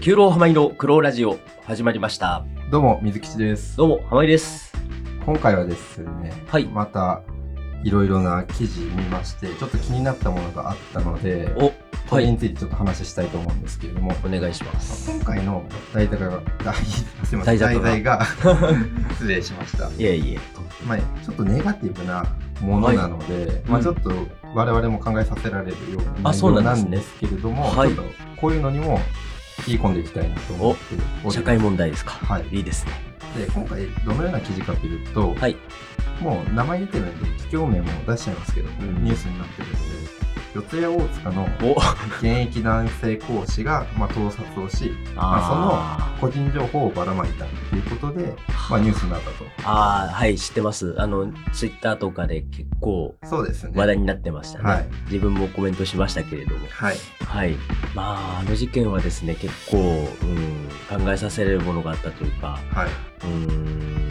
九郎浜井の苦労ラジオ始まりました。どうも、水吉です。どうも、浜井です。今回はですね、はいまた、いろいろな記事見まして、ちょっと気になったものがあったので、お、これにはい、ついてちょっと話したいと思うんですけれども、お願いします。今回の題材が、題すいません、題材が題材が失礼しました。いえいえ。まあ、ちょっとネガティブなものなので、まあ、うんちょっと我々も考えさせられるようなあそう内容なんんなですねですけれども、はいちょっとこういうのにも切り込んでいきたいなと思って社会問題ですか。はいいいですね。で今回どのような記事かというと、はい。もう名前出てるんで企業名も出しちゃいますけど、んニュースになってるので四谷大塚のお、現役男性講師が、まあ、盗撮をしあ個人情報をばらまいたということで、まあ、ニュースになったとあー、はい、知ってます。あの、ツイッターとかで結構そうですね話題になってましたね。はい自分もコメントしましたけれども。はいはい。まあ、あの事件はですね、結構、うん、考えさせられるものがあったというか、はいうーん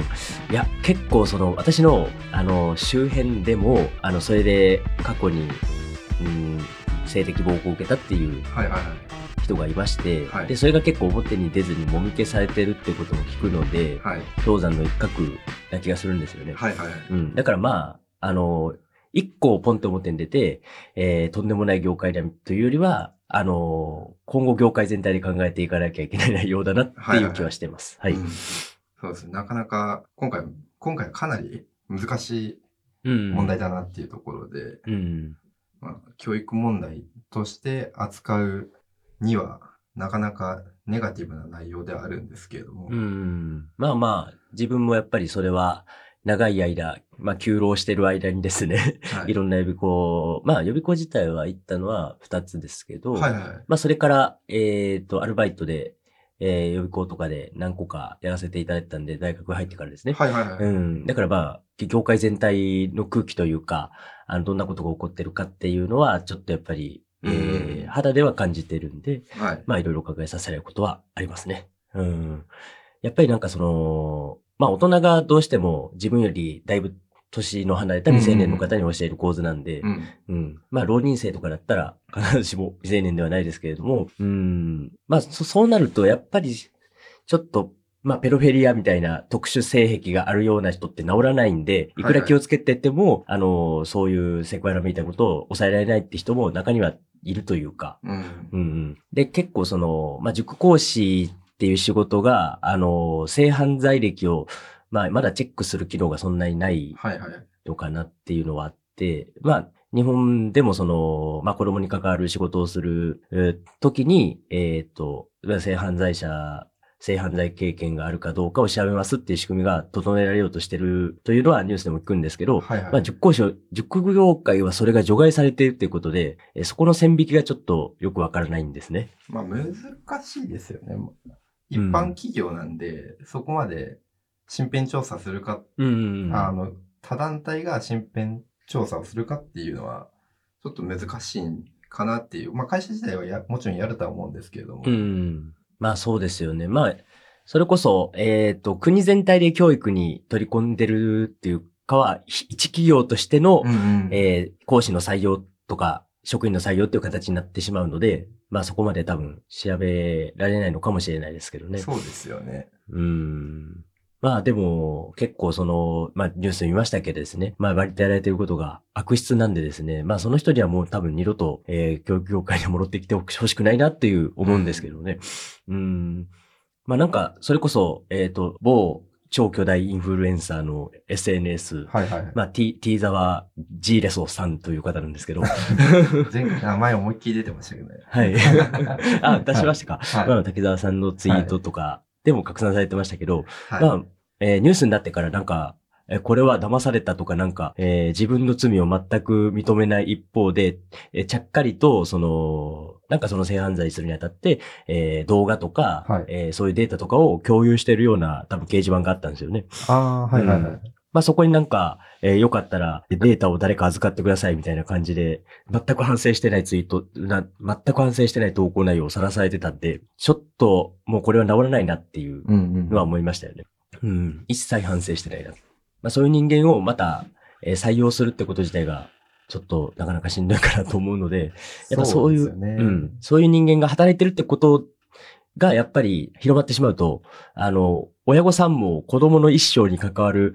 いや結構その私のあの周辺でもあのそれで過去に、うん、性的暴行を受けたっていうはいはいはい人がいまして、はい。でそれが結構表に出ずにもみ消されてるってことも聞くのではい。氷山の一角な気がするんですよね。はいはいはい。うん、だからまああの一個ポンと表に出て、えーとんでもない業界だというよりはあの今後業界全体で考えていかなきゃいけない内容だなっていう気はしてます。はい。うん。そうですね。なかなか今回今回かなり難しいうん。問題だなっていうところで、うん。まあ、教育問題として扱うにはなかなかネガティブな内容ではあるんですけれども、うん。まあまあ、自分もやっぱりそれは、長い間、まあ、休労してる間にですね、はいいろんな予備校、まあ、予備校自体は行ったのは2つですけど、はいはいまあ、それから、えっ、と、アルバイトで、えー予備校とかで何個かやらせていただいてたんで、大学入ってからですね。はいはいはい、うん。だからまあ、業界全体の空気というか、あの、どんなことが起こってるかっていうのは、ちょっとやっぱり、えーうん肌では感じてるんで、はいまあいろいろ考えさせられることはありますね。うん。やっぱりなんかその、まあ大人がどうしても自分よりだいぶ年の離れた未成年の方に教える構図なんで、うんうん。まあ浪人生とかだったら必ずしも未成年ではないですけれども、うん。まあそそうなるとやっぱりちょっとまあ、ペロフェリアみたいな特殊性癖があるような人って治らないんで、いくら気をつけてっても、あの、そういうセクハラみたいなことを抑えられないって人も中にはいるというか、うん。うんうん。で、結構その、まあ、塾講師っていう仕事が、あの、性犯罪歴を、まあ、まだチェックする機能がそんなにないはいはい。のかなっていうのはあって、まあ、日本でもその、まあ、子供に関わる仕事をするえー時に、えっ、と、性犯罪者、性犯罪経験があるかどうかを調べますっていう仕組みが整えられようとしてるというのはニュースでも聞くんですけど、はいはい。まあ、塾講師を、塾業界はそれが除外されているということで、えーそこの線引きがちょっとよくわからないんですね。まあ難しいですよね。一般企業なんで、そこまで身辺調査するか、うんあの他団体が身辺調査をするかっていうのはちょっと難しいかなっていうまあ会社自体はやもちろんやるとは思うんですけれども、うん。まあそうですよね。まあ、それこそ、えっ、と、国全体で教育に取り込んでるっていうかは、ひ一企業としての、うんうんえー講師の採用とか、職員の採用っていう形になってしまうので、まあそこまで多分調べられないのかもしれないですけどね。そうですよねうん。まあでも、結構その、まあニュース見ましたけどですね、まあ割りやられていることが悪質なんでですね、まあその人にはもう多分二度と、えー教育業界に戻ってきてほしくないなっていう思うんですけどね。うん。まあなんか、それこそ、えっ、と、某超巨大インフルエンサーの SNS、はいはい、まあ T、T ザワ G レソさんという方なんですけど、前回あ前思いっきり出てましたけどね。はい。あ、出しましたか。はい。まあ、滝沢さんのツイートとかでも拡散されてましたけど、はい、まあ、えーニュースになってからなんか、えーこれは騙されたとかなんか、えー自分の罪を全く認めない一方で、えーちゃっかりと、その、なんかその性犯罪するにあたって、えー動画とか、はい。えーそういうデータとかを共有してるような多分掲示板があったんですよね。ああーはいはいはい、うんまあそこになんか、えーよかったらデータを誰か預かってくださいみたいな感じで、全く反省してないツイート、な全く反省してない投稿内容をさらされてたんで、ちょっともうこれは治らないなっていううんうんのは思いましたよね。うん。一切反省してないな。まあそういう人間をまた、えー採用するってこと自体が、ちょっとなかなかしんどいかなと思うので、やっぱそういう、ですよねうん。そういう人間が働いてるってことがやっぱり広まってしまうと、あの、親御さんも子供の一生に関わる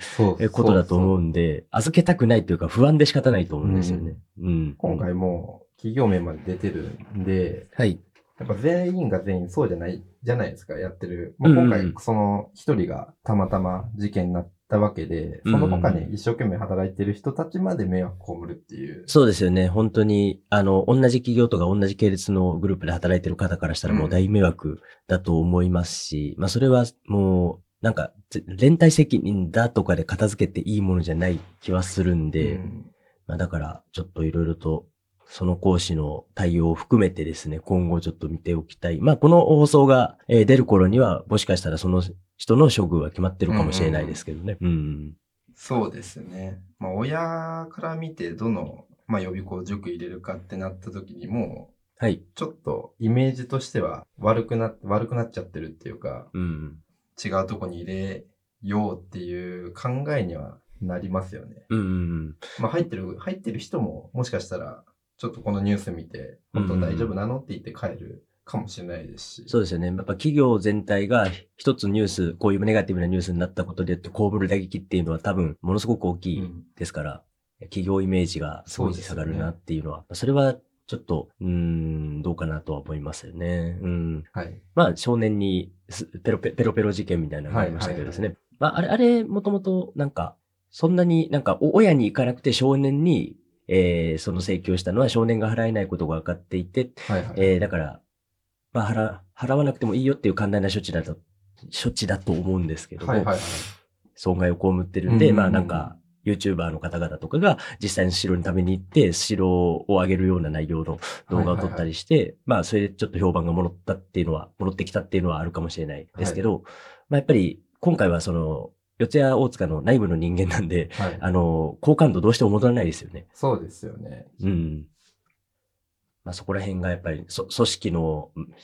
ことだと思う。うんで、預けたくないというか不安で仕方ないと思うんですよね。うん。今回も企業面まで出てるんで、はい。やっぱ全員が全員そうじゃない、じゃないですか、やってる。今回、その一人がたまたま事件になったわけで、その他に一生懸命働いてる人たちまで迷惑被るっていう。そうですよね。本当に、あの、同じ企業とか同じ系列のグループで働いてる方からしたらもう大迷惑だと思いますし、まあそれはもう、なんか、ぜ連帯責任だとかで片付けていいものじゃない気はするんで、うんまあだから、ちょっといろいろと、その講師の対応を含めてですね、今後ちょっと見ておきたい。まあこの放送が、えー出る頃には、もしかしたらその人の処遇は決まってるかもしれないですけどね。うん。そうですね。まあ、親から見てどの、まあ、予備校塾入れるかってなった時にもはい。う、ちょっとイメージとしては悪くな、悪くなっちゃってるっていうか、うん。違うとこに入れようっていう考えにはなりますよね。うんうんまあ入ってる、入ってる人ももしかしたら、ちょっとこのニュース見て、本当大丈夫なのって言って帰るかもしれないですし。そうですよね。やっぱ企業全体が一つニュース、こういうネガティブなニュースになったことで被る打撃っていうのは多分ものすごく大きいうんですから、企業イメージがすごい下がるなっていうのは、それはちょっと、うーん、どうかなとは思いますよね。うん。はい。まあ、少年にすペロペペロペロ事件みたいなのがありましたけどですね。まあ、あれ、あれ、もともと、なんか、そんなになんか、お親に行かなくて少年に、えー、その請求をしたのは少年が払えないことが分かっていて、はいはい。えー、だから、まあ、払、払わなくてもいいよっていう簡単な処置だと、処置だと思うんですけども、はいはいはい。損害を被ってるんで、うんうんうんまあなんか、YouTuber の方々とかが実際にスシローに食べに行って、スシローを上げるような内容の動画を撮ったりして、まあそれでちょっと評判が戻ったっていうのは、戻ってきたっていうのはあるかもしれないですけど、まあやっぱり今回はその、四谷大塚の内部の人間なんで、はい。あの、好感度どうしても戻らないですよね。そうですよね。うん。まあそこら辺がやっぱり、そ組織のうん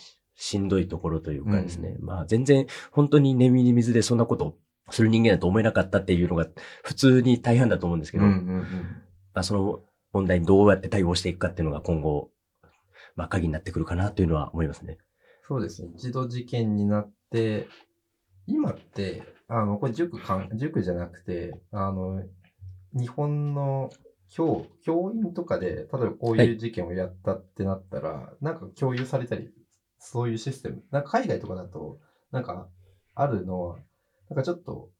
しんどいところというかですね。まあ全然本当に寝身に水でそんなことする人間だと思えなかったっていうのが普通に大半だと思うんですけど、うんうんうん。まあその問題にどうやって対応していくかっていうのが今後、まあ鍵になってくるかなというのは思いますね。そうですね。一度事件になって、今って、あの、これ塾かん、塾じゃなくて、あの、日本の教、教員とかで、例えばこういう事件をやったってなったら、なんか共有されたり、そういうシステム、なんか海外とかだと、なんかあるのは、なんかちょっと、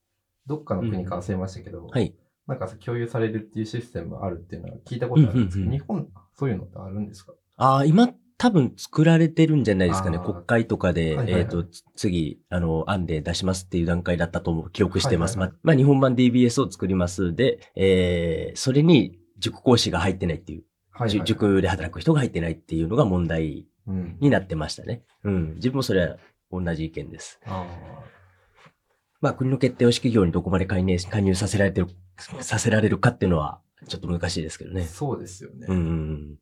どっかの国か忘れましたけど、はい。なんか共有されるっていうシステムがあるっていうのは聞いたことあるんですけど、うんうんうん日本、そういうのってあるんですか？ああ、今多分作られてるんじゃないですかね。国会とかで、はいはいはいえっ、と、つ次、あの、案で出しますっていう段階だったと思う記憶してます。はいはいはいまあ、まあ、日本版 DBS を作ります。で、えー、それに塾講師が入ってないっていう、はいじゅ塾で働く人が入ってないっていうのが問題うん。になってましたね。うん。自分もそれは同じ意見です。あまあ、国の決定を企業にどこまで介入介入させられてる、させられるかっていうのは、ちょっと難しいですけどあ、ね。そうですよね。うんうんうん。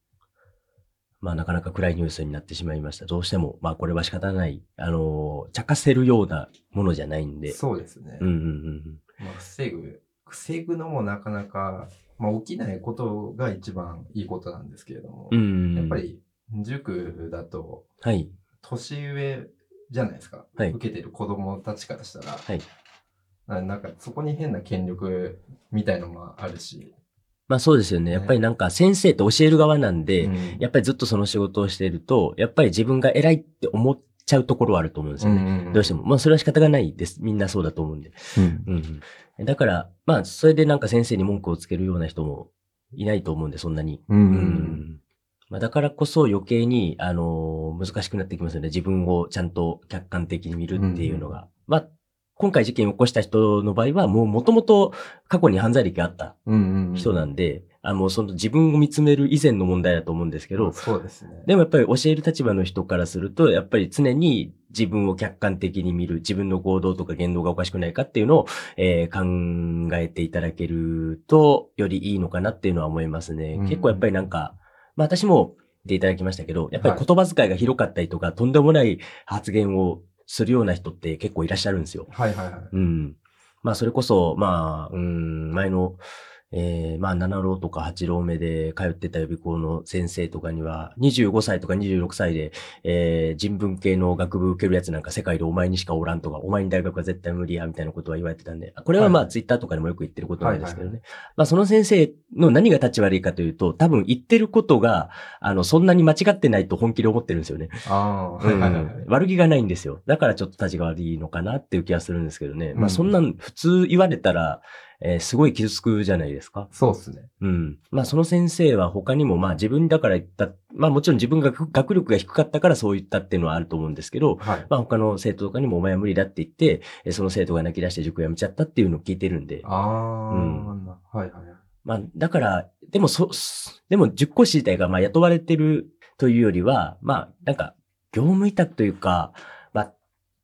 まあなかなか暗いニュースになってしまいました。どうしても、まあこれは仕方ない、あのー、茶化せるようなものじゃないんで。そうですね。うんうんうんまあ、防ぐ、防ぐのもなかなか、まあ、起きないことが一番いいことなんですけれども、うん。うん。やっぱ。り塾だとはい。年上じゃないですか、はい受けてる子供たちからしたら、はい。ななんかそこに変な権力みたいのもあるし、まあそうですよね。やっぱりなんか先生って教える側なんで、うんやっぱりずっとその仕事をしていると、やっぱり自分が偉いって思っちゃうところはあると思うんですよね。どうしても。まあそれは仕方がないです。みんなそうだと思うんで。うんうんうん。だから、まあそれでなんか先生に文句をつけるような人もいないと思うんで、そんなに。うんうんうんまあ、だからこそ余計に、あのー難しくなってきますよね。自分をちゃんと客観的に見るっていうのが。まあ、今回事件を起こした人の場合は、もう元々過去に犯罪歴があったうんうん人なんで、あの、その自分を見つめる以前の問題だと思うんですけど、そうですね。でもやっぱり教える立場の人からすると、やっぱり常に自分を客観的に見る、自分の行動とか言動がおかしくないかっていうのを、えー考えていただけると、よりいいのかなっていうのは思いますね。うん結構やっぱりなんか、まあ私も言っていただきましたけど、やっぱりはい言葉遣いが広かったりとか、とんでもない発言をするような人って結構いらっしゃるんですよ。はいはいはい。うん。まあそれこそ、まあ、うん、前の、えー、まあ、7浪とか8浪目で通ってた予備校の先生とかには、25歳とか26歳で、えー、人文系の学部受けるやつなんか世界でお前にしかおらんとか、お前に大学は絶対無理や、みたいなことは言われてたんで、これはまあ、ツイッターとかでもよく言ってることなんですけどね。まあ、その先生の何が立ち悪いかというと、多分言ってることが、あの、そんなに間違ってないと本気で思ってるんですよね。ああ、うん、悪気がないんですよ。だからちょっと立ちが悪いのかなっていう気がするんですけどね。まあ、そんなん普通言われたら、えー、すごい傷つくじゃないですか。そうですね。うん。まあその先生は他にもまあ自分だから言った、まあもちろん自分が学力が低かったからそう言ったっていうのはあると思うんですけど、はい、まあ他の生徒とかにもお前は無理だって言って、その生徒が泣き出して塾辞めちゃったっていうのを聞いてるんで。ああ、うん。はいはい。まあだから、でもそ、でも塾講師自体がまあ雇われてるというよりは、まあなんか業務委託というか、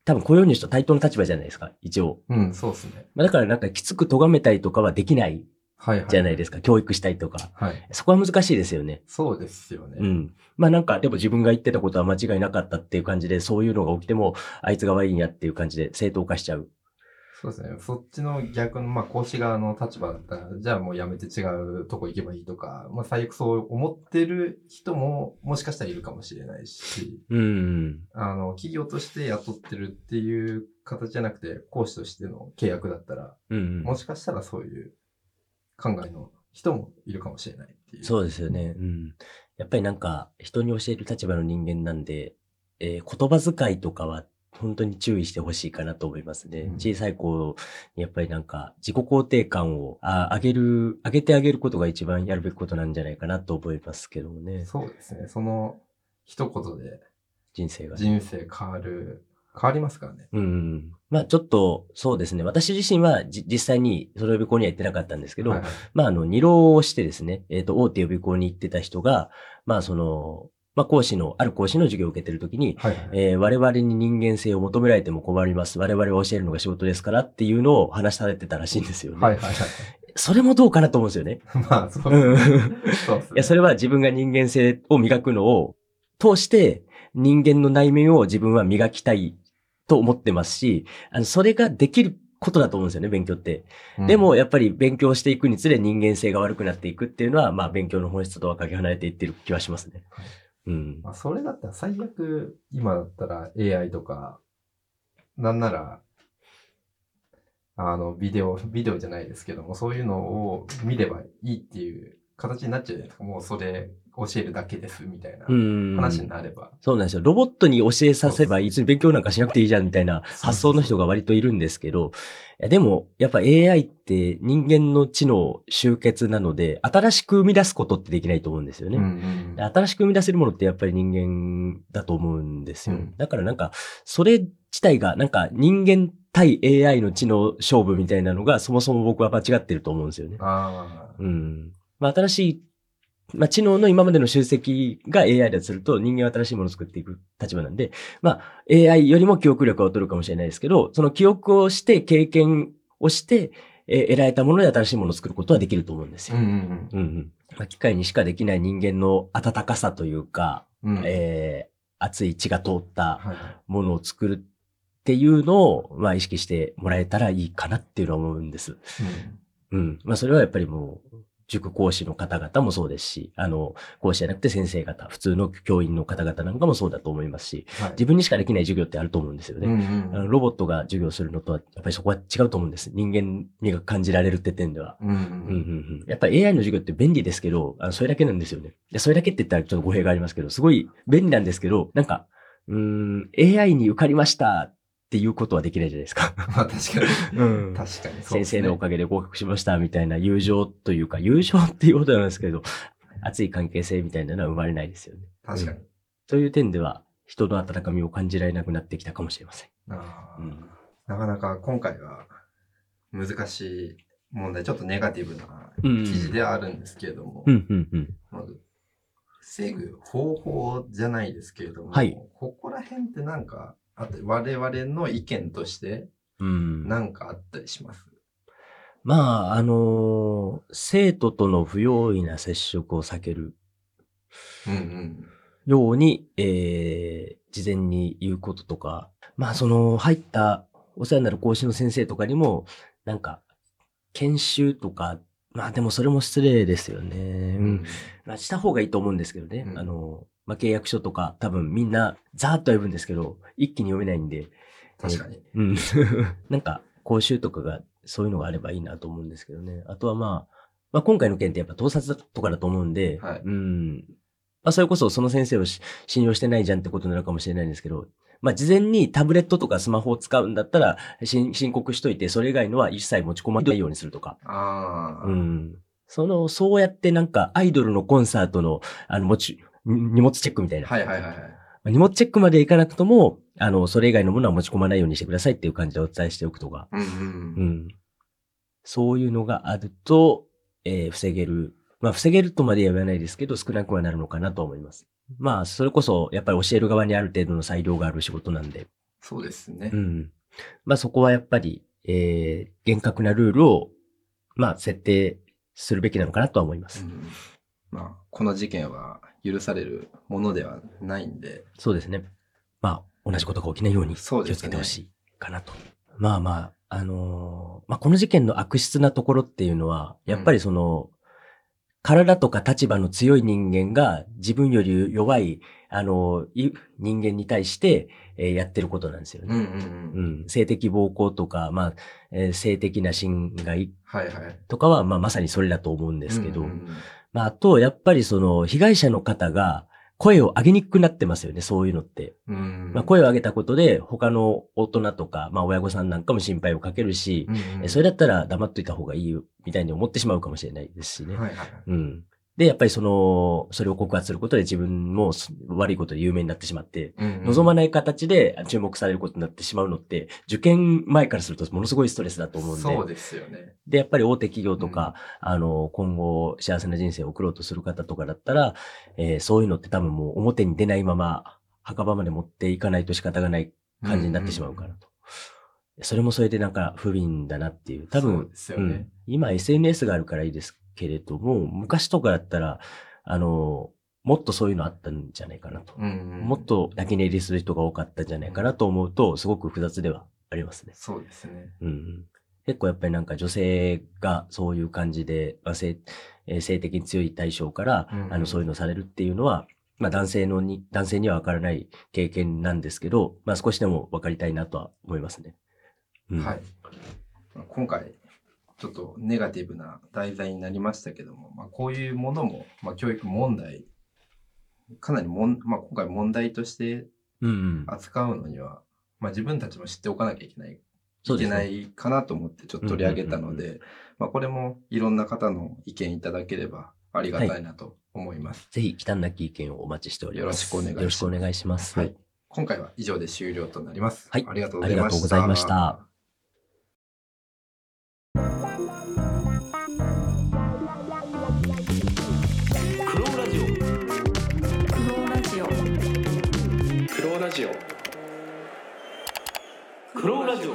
多分雇用主と対等の立場じゃないですか、一応。うん、そうですね。まあだからなんかきつく咎めたりとかはできないじゃないですか、はいはい、教育したりとか。はい。そこは難しいですよね。そうですよね。うん。まあなんか、でも自分が言ってたことは間違いなかったっていう感じで、そういうのが起きても、あいつが悪いんやっていう感じで正当化しちゃう。そうですね。そっちの逆の、まあ、講師側の立場だったら、じゃあもうやめて違うとこ行けばいいとか、まあ、最悪そう思ってる人も、もしかしたらいるかもしれないし、うん。あの、企業として雇ってるっていう形じゃなくて、講師としての契約だったら、うん、もしかしたらそういう考えの人もいるかもしれないっていう。そうですよね。うん。やっぱりなんか、人に教える立場の人間なんで、えー、言葉遣いとかは本当に注意してほしいかなと思いますね。うん、小さい子にやっぱりなんか自己肯定感をあ上げる、上げてあげることが一番やるべきことなんじゃないかなと思いますけどもね。そうですね。その一言で人生が、ね、人生変わる、変わりますからね。うん。まあちょっと、そうですね。私自身は実際にその予備校には行ってなかったんですけど、はいはい、まああの、二浪をしてですね、えっ、ー、と、大手予備校に行ってた人が、まあその、まあ、講師の、ある講師の授業を受けてるときに、はいはい、えー、我々に人間性を求められても困ります。我々は教えるのが仕事ですからっていうのを話されてたらしいんですよね。はいはいはい。それもどうかなと思うんですよね。まあ、そうですね。そうですね。いや、それは自分が人間性を磨くのを通して、人間の内面を自分は磨きたいと思ってますし、あの、それができることだと思うんですよね、勉強って。うん、でも、やっぱり勉強していくにつれ人間性が悪くなっていくっていうのは、まあ、勉強の本質とはかけ離れていってる気はしますね。うん。まあ、それだったら最悪、今だったら AI とか、なんなら、あの、ビデオ、ビデオじゃないですけども、そういうのを見ればいいっていう形になっちゃうじゃないですか。もうそれ教えるだけです、みたいな話になれば。そうなんですよ。ロボットに教えさせばいつ勉強なんかしなくていいじゃん、みたいな発想の人が割といるんですけど、でも、やっぱ AI って人間の知能集結なので、新しく生み出すことってできないと思うんですよね。うんうん、新しく生み出せるものってやっぱり人間だと思うんですよ。うん、だからなんか、それ自体がなんか人間対 AI の知能勝負みたいなのがそもそも僕は間違ってると思うんですよね。あうん。まあ、新しいまあ、知能の今までの集積が AI だとすると人間は新しいものを作っていく立場なんで、まあ、AI よりも記憶力を取るかもしれないですけど、その記憶をして経験をして、えー、得られたもので新しいものを作ることはできると思うんですよ。うんうんうんうん、まあ、機械にしかできない人間の温かさというか、うん、えー、熱い血が通ったものを作るっていうのを、まあ、意識してもらえたらいいかなっていうのは思うんです。うん。うん。まあ、それはやっぱりもう、塾講師の方々もそうですし、あの、講師じゃなくて先生方、普通の教員の方々なんかもそうだと思いますし、はい、自分にしかできない授業ってあると思うんですよね、うんうん、ロボットが授業するのとは、やっぱりそこは違うと思うんです。人間味が感じられるって点では。やっぱり AI の授業って便利ですけど、あのそれだけなんですよね。でそれだけって言ったらちょっと語弊がありますけど、すごい便利なんですけど、なんか、うん、AI に受かりましたっていうことはできないじゃないですか。まあ確かに。うん。確かに、ね、先生のおかげで合格しましたみたいな友情というか、友情っていうことなんですけど、熱い関係性みたいなのは生まれないですよね。確かに。うん、という点では、人の温かみを感じられなくなってきたかもしれません。あうん、なかなか今回は難しい問題、ちょっとネガティブな記事ではあるんですけれども、まず、防ぐ方法じゃないですけれども、はい、ここら辺ってなんかあと我々の意見として、うん。なんかあったりします？まあ、あのー、生徒との不用意な接触を避ける。うんうん。ように、えー、事前に言うこととか、まあ、その、入ったお世話になる講師の先生とかにも、なんか、研修とかまあでもそれも失礼ですよね。うん。まあした方がいいと思うんですけどね。うんあの、まあ契約書とか多分みんなザーッとは読むんですけど、一気に読めないんで、確かに。うん。なんか講習とかがそういうのがあればいいなと思うんですけどね。あとはまあ、まあ今回の件ってやっぱ盗撮とかだと思うんで、はいうん。まあそれこそその先生をし信用してないじゃんってことになるかもしれないんですけど、まあ事前にタブレットとかスマホを使うんだったらし申告しといて、それ以外のは一切持ち込まないようにするとか。ああ、うん。その、そうやってなんかアイドルのコンサートの、あの、持ち、荷物チェックみたいな。はいはいはいはい。荷物チェックまでいかなくとも、あの、それ以外のものは持ち込まないようにしてくださいっていう感じでお伝えしておくとか。うんうんううん。ん。そういうのがあると、えー防げる。まあ、防げるとまでは言わないですけど、少なくはなるのかなと思います。まあ、それこそ、やっぱり教える側にある程度の裁量がある仕事なんで。そうですねう。ん。まあ、そこはやっぱり、えー、厳格なルールを、まあ、設定するべきなのかなとは思います。うんまあ、この事件は許されるものではないんで、そうですね。まあ、同じことが起きないように気をつけてほしいかなと。まあまあ、あのーまあ、この事件の悪質なところっていうのは、やっぱりその、体とか立場の強い人間が自分より弱い、あの人間に対して、えーやってることなんですよね。うんうんう。うんん。性的暴行とか、まあ、えー性的な侵害はいはい。とかは、まあ、まさにそれだと思うんですけど、うんうんまあ、あと、やっぱりその、被害者の方が声を上げにくくなってますよね、そういうのって。まあ、声を上げたことで、他の大人とか、まあ、親御さんなんかも心配をかけるし、うんうんえそれだったら黙っといた方がいいよ、みたいに思ってしまうかもしれないですしね。はいはいはい。うん。で、やっぱりその、それを告発することで自分もす悪いことで有名になってしまって、望まない形で注目されることになってしまうのって、受験前からするとものすごいストレスだと思うんで。そうですよね。で、やっぱり大手企業とか、あの、今後幸せな人生を送ろうとする方とかだったら、えーそういうのって多分もう表に出ないまま、墓場まで持っていかないと仕方がない感じになってしまうからと。それもそれでなんか不憫だなっていう。多そう分、ですよねうん。今 SNS があるからいいですけれども、昔とかだったら、あの、もっとそういうのあったんじゃないかなと。うんうんもっと泣き寝入りする人が多かったんじゃないかなと思うと、すごく複雑ではありますね。そうですね。うん結構やっぱりなんか女性がそういう感じで、まあ性えー性的に強い対象から、うんあのそういうのをされるっていうのは、まあ男性のに、男性にはわからない経験なんですけど、まあ少しでも分かりたいなとは思いますね。うんはい。今回、ちょっとネガティブな題材になりましたけども、まあ、こういうものも、まあ、教育問題、かなりもん、まあ、今回問題としてうんうん。扱うのには、まあ、自分たちも知っておかなきゃいけない、いけないかなと思ってちょっと取り上げたのうんうんで、まあ、これもいろんな方の意見いただければありがたいなと思います。ぜひ、忌憚なき意見をお待ちしております。よろしくお願いしますよろしくお願いします。はい。今回は以上で終了となります。はいありがとうございました。ジオクローラジオ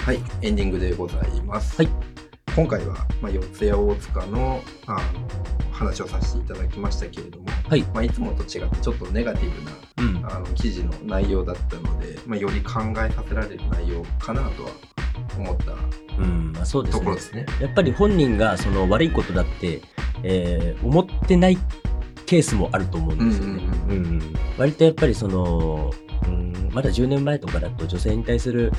はい、エンディングでございます。はい今回は、まあ、四谷大塚のあの話をさせていただきましたけれども、はいまあ、いつもと違ってちょっとネガティブなうん。あの記事の内容だったので、まあ、より考えさせられる内容かなとは思ったうん、まあそうですねところ。ですね。やっぱり本人がその悪いことだって、えー思ってないケースもあると思うんですよね。うんうんうん割とやっぱりその、うん、まだ10年前とかだと女性に対する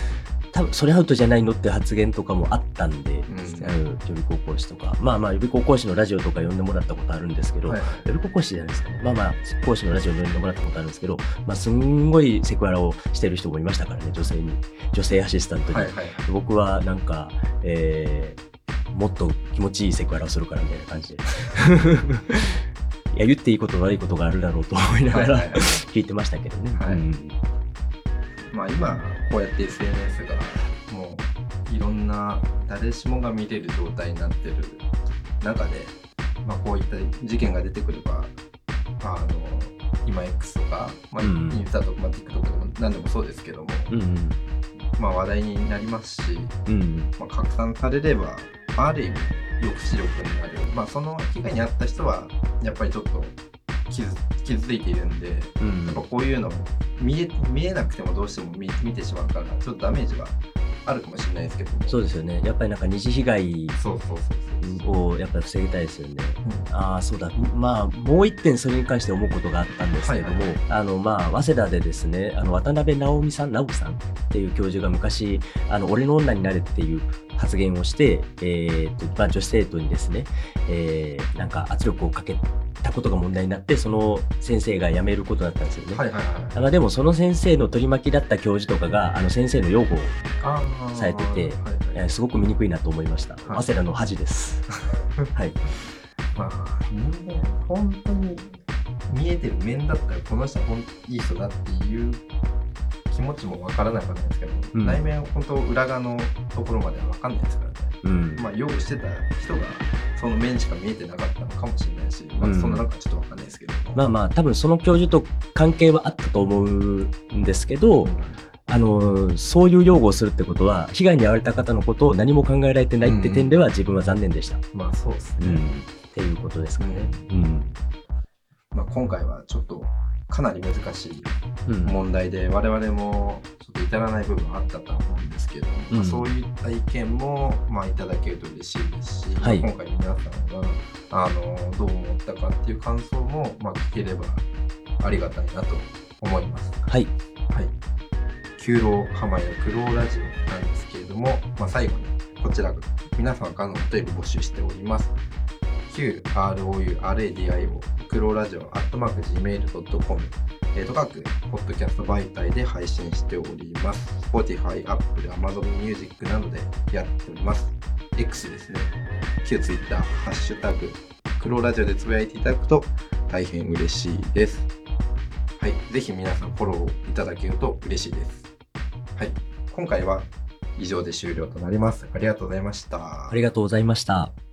多分それアウトじゃないのって発言とかもあったんで、ん。あの予備高校講師とか。まあまあ予備高校講師のラジオとか呼んでもらったことあるんですけど、はい。予備高校講師じゃないですかね。まあまあ講師のラジオに呼んでもらったことあるんですけど、まあ、すんごいセクハラをしてる人もいましたからね女性に。女性アシスタントに。はいはい。僕はなんか、えーもっと気持ちいいセクハラをするからみたいな感じで。いや、言っていいこと悪いことがあるだろうと思いながら聞いてましたけどね。はい。うん。まあ今こうやって SNS がもういろんな誰しもが見れる状態になってる中で、まあ、こういった事件が出てくればあの今 X とか、まあ、イうん。ンスタとか、まあ、TikTok でも何でもそうですけども、うん。まあ、話題になりますし、うんうん。まあ、拡散されればある意味抑止力になる、まあ、その被害に遭った人はやっぱりちょっと傷傷ついているんでうんやっぱこういうの見え見えなくてもどうしても見見てしまうからちょっとダメージはあるかもしれないですけども。そうですよね。やっぱりなんか二次被害。をやっぱり防ぎたいですよね。ああ、そうだ。まあ、もう一点それに関して思うことがあったんですけれども、はいはいあの、まあ、早稲田でですね、あの、渡辺直美さん、直美さんっていう教授が昔、あの、俺の女になれっていう発言をして、えー、と、まあ、女子生徒にですね、えー、なんか圧力をかけたことが問題になって、その先生が辞めることだったんですよね。はいはいはい。まあ、でもその先生の取り巻きだった教授とかが、あの先生の擁護をされててはいはいえーすごく見にくいなと思いました。はい早稲田の恥です。はい。まあ、人間、本当に見えてる面だったら、この人はいい人だっていう気持ちもわからないわけですけど、うん内面、本当裏側のところまではわかんないですからね。うん。まあ、擁護してた人が、その面しか見えてなかったのかもしれないし、まあ、うんそんなのかちょっとわかんないですけど。まあまあ、多分その教授と関係はあったと思うんですけど、あの、そういう擁護をするってことは、被害に遭われた方のことを何も考えられてないって点では自分は残念でした。まあ、そうですね。うん。っていうことですかね。うん。まあ、今回はちょっと、かなり難しいうん。問題で我々もちょっと至らない部分はあったとは思うんですけど、うんまあ、そういった意見も、まあ、いただけると嬉しいですし、はいまあ今回皆さんがあのどう思ったかっていう感想も、まあ、聞ければありがたいなと思います。はい。はい。九郎浜屋苦労ラジオなんですけれども、まあ、最後にこちら皆様からのお便り募集しております。QROURADIO クロラジオアットマーク Gmail.com えーと各ポッドキャスト媒体で配信しております。Spotify、Apple、Amazon Music などでやっております。X ですね。旧 Twitter、ハッシュタグ、クロラジオでつぶやいていただくと大変嬉しいです。はい。ぜひ皆さんフォローいただけると嬉しいです。はい。今回は以上で終了となります。ありがとうございました。ありがとうございました。